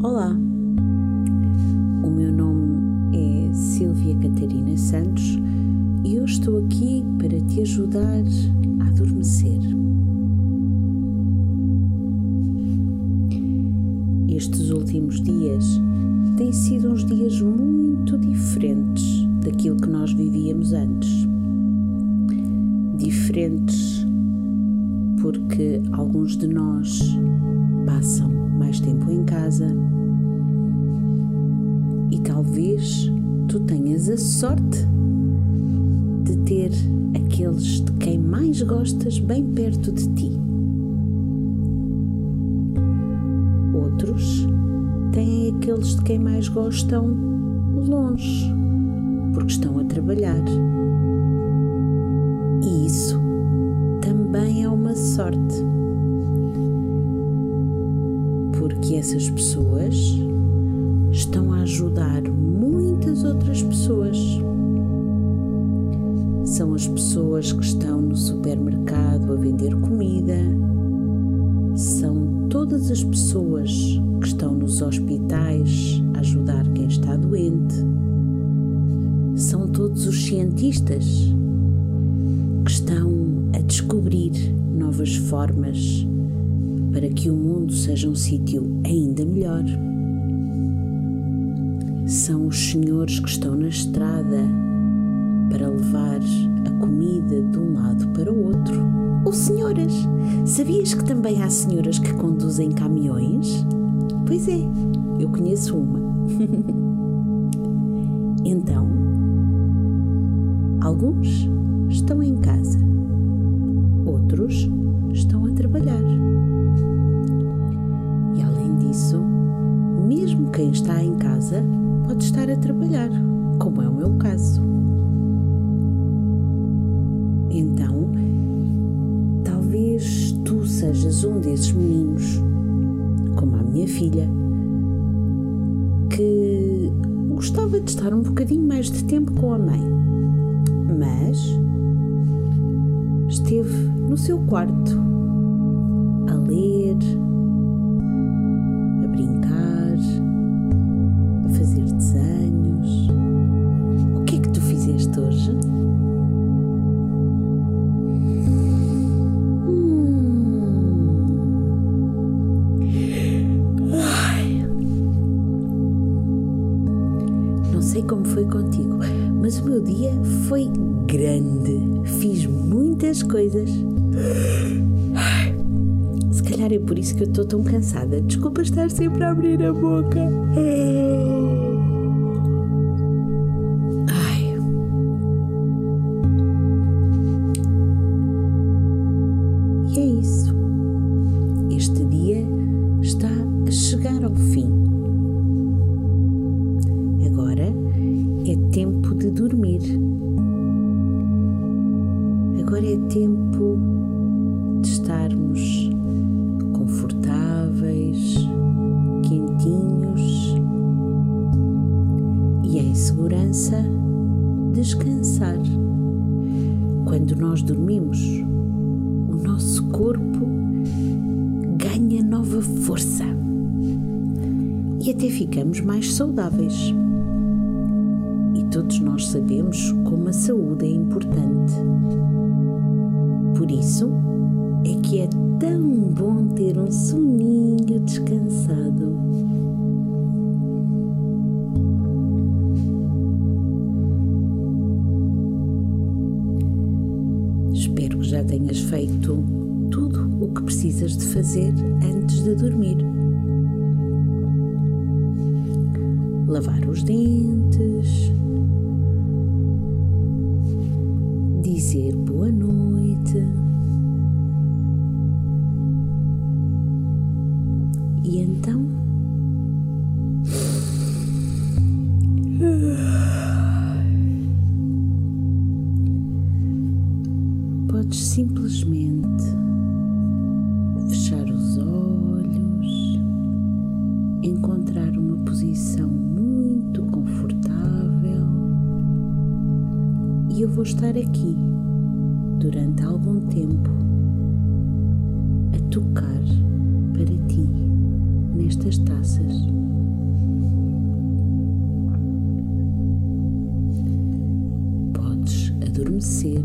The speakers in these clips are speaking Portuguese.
Olá, o meu nome é Silvia Catarina Santos e eu estou aqui para te ajudar a adormecer. Estes últimos dias têm sido uns dias muito diferentes daquilo que nós vivíamos antes. Diferentes porque alguns de nós passam mais tempo em casa e talvez tu tenhas a sorte de ter aqueles de quem mais gostas bem perto de ti. Outros têm aqueles de quem mais gostam longe, porque estão a trabalhar. E isso também é uma sorte essas pessoas estão a ajudar muitas outras pessoas. São as pessoas que estão no supermercado a vender comida, são todas as pessoas que estão nos hospitais a ajudar quem está doente, são todos os cientistas que estão a descobrir novas formas para que o mundo seja um sítio ainda melhor. São os senhores que estão na estrada para levar a comida de um lado para o outro. Ou senhoras, sabias que também há senhoras que conduzem caminhões? Pois é, eu conheço uma. então, alguns estão em casa, outros estão a trabalhar. Quem está em casa pode estar a trabalhar, como é o meu caso. Então, talvez tu sejas um desses meninos, como a minha filha, que gostava de estar um bocadinho mais de tempo com a mãe, mas esteve no seu quarto Calhar é por isso que eu estou tão cansada. Desculpa estar sempre a abrir a boca. Ai. E é isso. Este dia está a chegar ao fim. tempo de dormir. Agora é tempo de estarmos confortáveis, quentinhos e em segurança descansar. Quando nós dormimos, o nosso corpo ganha nova força e até ficamos mais saudáveis todos nós sabemos como a saúde é importante. Por isso é que é tão bom ter um soninho descansado. Espero que já tenhas feito tudo o que precisas de fazer antes de dormir. Lavar os dentes, Podes simplesmente fechar os olhos, encontrar uma posição muito confortável e eu vou estar aqui durante algum tempo a tocar para ti nesta estas taças. Adormecer.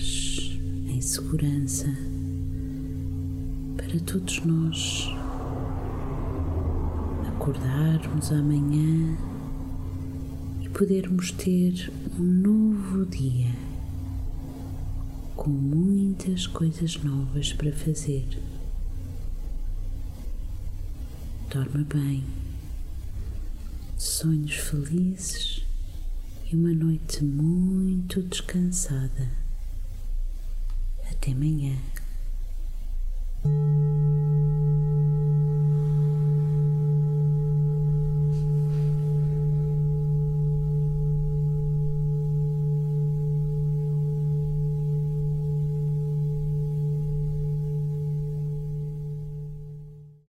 Continuares em segurança, para todos nós acordarmos amanhã e podermos ter um novo dia com muitas coisas novas para fazer. Dorme bem, sonhos felizes e uma noite muito descansada. Até amanhã.